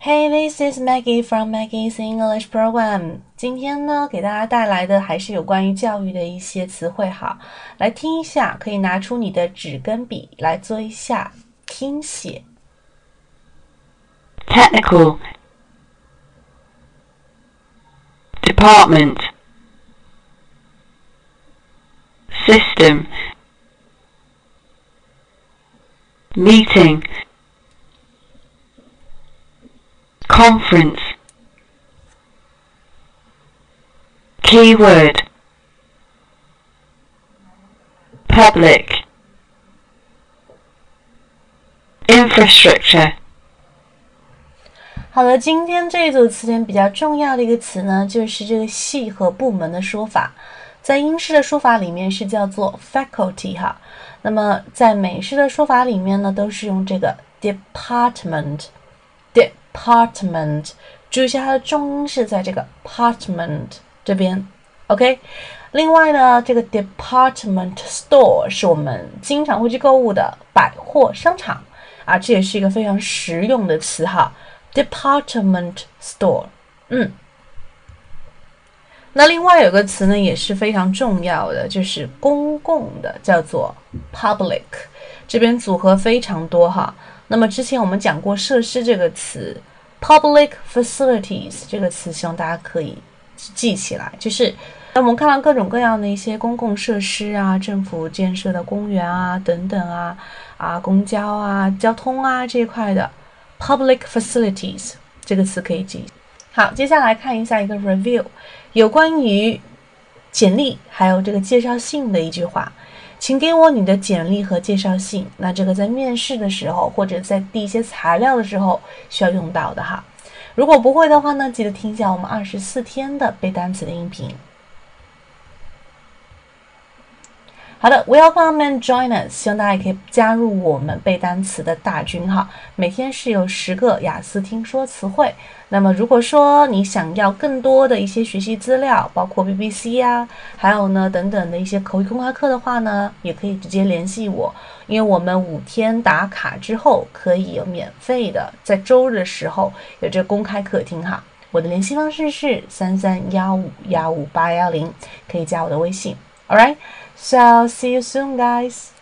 Hey, this is Maggie from Maggie's English Program。今天呢，给大家带来的还是有关于教育的一些词汇哈，来听一下，可以拿出你的纸跟笔来做一下听写。Technical Department System Meeting Conference. Keyword. Public. Infrastructure. 好了，今天这一组词典比较重要的一个词呢，就是这个系和部门的说法，在英式的说法里面是叫做 faculty 哈，那么在美式的说法里面呢，都是用这个 department，dip。Department，注意一下它的重音是在这个 apartment 这边，OK。另外呢，这个 department store 是我们经常会去购物的百货商场啊，这也是一个非常实用的词哈。Department store，嗯。那另外有个词呢也是非常重要的，就是公共的，叫做 public。这边组合非常多哈。那么之前我们讲过设施这个词，public facilities 这个词，希望大家可以记起来。就是那我们看到各种各样的一些公共设施啊，政府建设的公园啊等等啊，啊公交啊、交通啊这一块的 public facilities 这个词可以记。好，接下来看一下一个 review，有关于简历还有这个介绍信的一句话。请给我你的简历和介绍信。那这个在面试的时候，或者在递一些材料的时候需要用到的哈。如果不会的话呢，记得听一下我们二十四天的背单词的音频。好的，Welcome and join us，希望大家也可以加入我们背单词的大军哈。每天是有十个雅思听说词汇。那么如果说你想要更多的一些学习资料，包括 BBC 呀，还有呢等等的一些口语公开课的话呢，也可以直接联系我，因为我们五天打卡之后可以有免费的，在周日的时候有这公开课听哈。我的联系方式是三三幺五幺五八幺零，可以加我的微信。All right. So see you soon, guys.